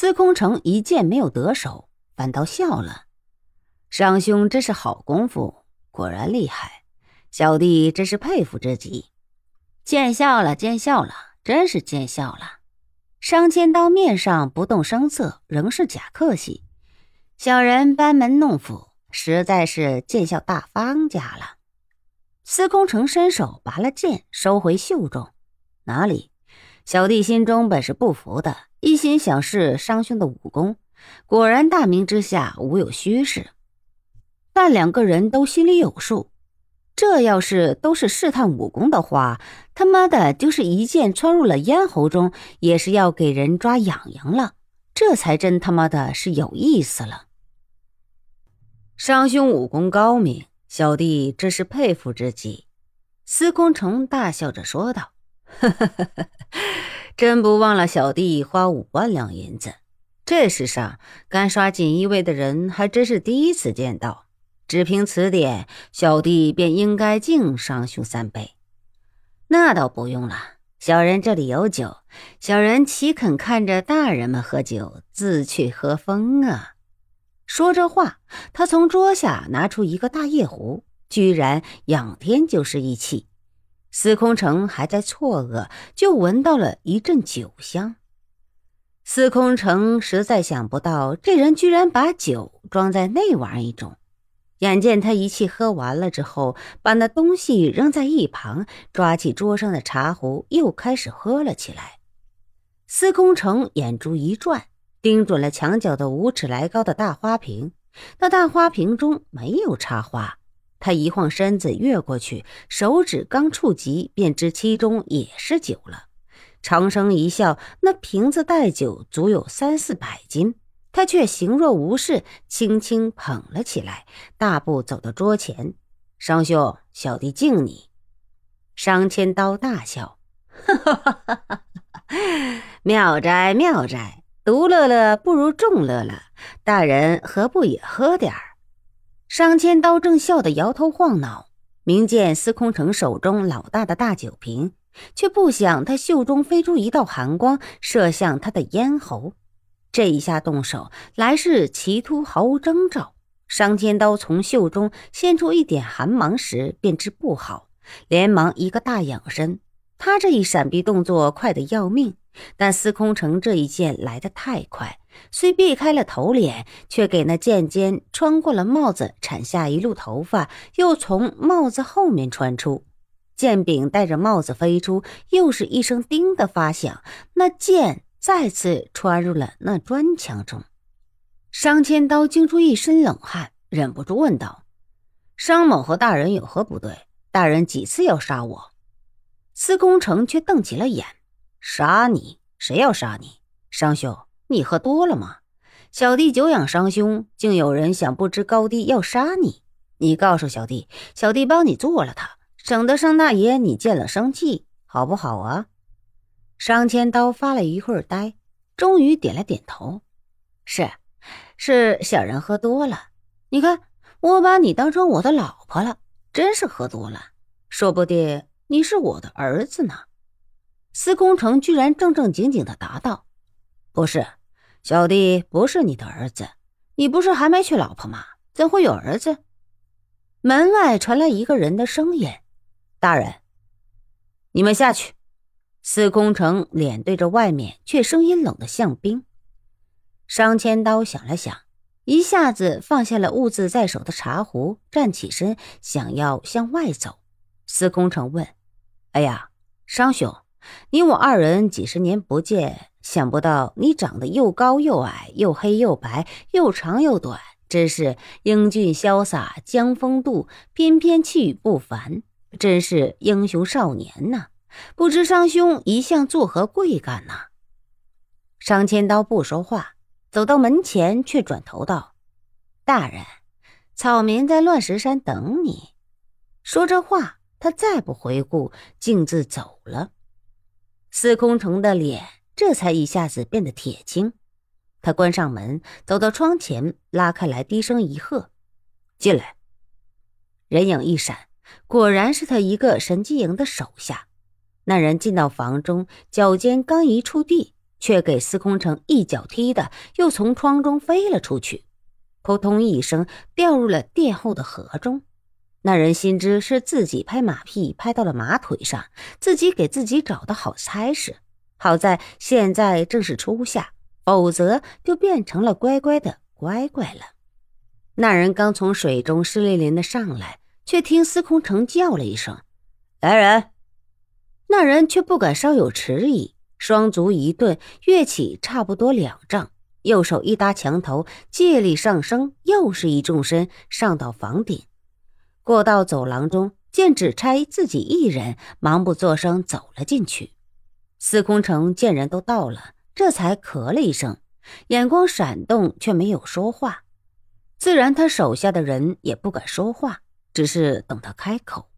司空城一剑没有得手，反倒笑了。商兄真是好功夫，果然厉害，小弟真是佩服之极。见笑了，见笑了，真是见笑了。商千刀面上不动声色，仍是假客气。小人班门弄斧，实在是见笑大方家了。司空城伸手拔了剑，收回袖中。哪里？小弟心中本是不服的，一心想试商兄的武功。果然大明之下无有虚事。但两个人都心里有数，这要是都是试探武功的话，他妈的，就是一剑穿入了咽喉中，也是要给人抓痒痒了。这才真他妈的是有意思了。商兄武功高明，小弟真是佩服之极。司空城大笑着说道：“呵呵呵呵，真不忘了小弟花五万两银子。这世上敢耍锦衣卫的人，还真是第一次见到。”只凭此点，小弟便应该敬商兄三杯。那倒不用了，小人这里有酒，小人岂肯看着大人们喝酒，自去喝风啊！说着话，他从桌下拿出一个大夜壶，居然仰天就是一气。司空城还在错愕，就闻到了一阵酒香。司空城实在想不到，这人居然把酒装在那玩意中。眼见他一气喝完了之后，把那东西扔在一旁，抓起桌上的茶壶，又开始喝了起来。司空城眼珠一转，盯准了墙角的五尺来高的大花瓶。那大花瓶中没有插花，他一晃身子越过去，手指刚触及，便知其中也是酒了。长生一笑，那瓶子带酒足有三四百斤。他却形若无事，轻轻捧了起来，大步走到桌前。商兄，小弟敬你。商千刀大笑，哈哈哈哈哈！妙哉妙哉，独乐乐不如众乐乐，大人何不也喝点儿？商千刀正笑得摇头晃脑，明见司空城手中老大的大酒瓶，却不想他袖中飞出一道寒光，射向他的咽喉。这一下动手来势奇突，毫无征兆。商千刀从袖中现出一点寒芒时，便知不好，连忙一个大仰身。他这一闪避动作快得要命，但司空城这一剑来得太快，虽避开了头脸，却给那剑尖穿过了帽子，铲下一路头发，又从帽子后面穿出。剑柄带着帽子飞出，又是一声“叮”的发响，那剑。再次穿入了那砖墙中，商千刀惊出一身冷汗，忍不住问道：“商某和大人有何不对？大人几次要杀我？”司空城却瞪起了眼：“杀你？谁要杀你？商兄，你喝多了吗？小弟久仰商兄，竟有人想不知高低要杀你。你告诉小弟，小弟帮你做了他，省得商大爷你见了生气，好不好啊？”商千刀发了一会儿呆，终于点了点头：“是，是小人喝多了。你看，我把你当成我的老婆了，真是喝多了。说不定你是我的儿子呢。”司空城居然正正经经的答道：“不是，小弟不是你的儿子。你不是还没娶老婆吗？怎会有儿子？”门外传来一个人的声音：“大人，你们下去。”司空城脸对着外面，却声音冷得像冰。商千刀想了想，一下子放下了兀自在手的茶壶，站起身，想要向外走。司空城问：“哎呀，商兄，你我二人几十年不见，想不到你长得又高又矮，又黑又白，又长又短，真是英俊潇洒，江风度，翩翩气宇不凡，真是英雄少年呐！”不知商兄一向作何贵干呢？商千刀不说话，走到门前，却转头道：“大人，草民在乱石山等你。”说着话，他再不回顾，径自走了。司空城的脸这才一下子变得铁青。他关上门，走到窗前，拉开来，低声一喝：“进来。”人影一闪，果然是他一个神机营的手下。那人进到房中，脚尖刚一触地，却给司空城一脚踢的，又从窗中飞了出去，扑通一声掉入了殿后的河中。那人心知是自己拍马屁拍到了马腿上，自己给自己找的好差事。好在现在正是初夏，否则就变成了乖乖的乖乖了。那人刚从水中湿淋淋的上来，却听司空城叫了一声：“来人！”那人却不敢稍有迟疑，双足一顿，跃起差不多两丈，右手一搭墙头，借力上升，又是一纵身上到房顶。过道走廊中，见只差自己一人，忙不作声走了进去。司空城见人都到了，这才咳了一声，眼光闪动，却没有说话。自然，他手下的人也不敢说话，只是等他开口。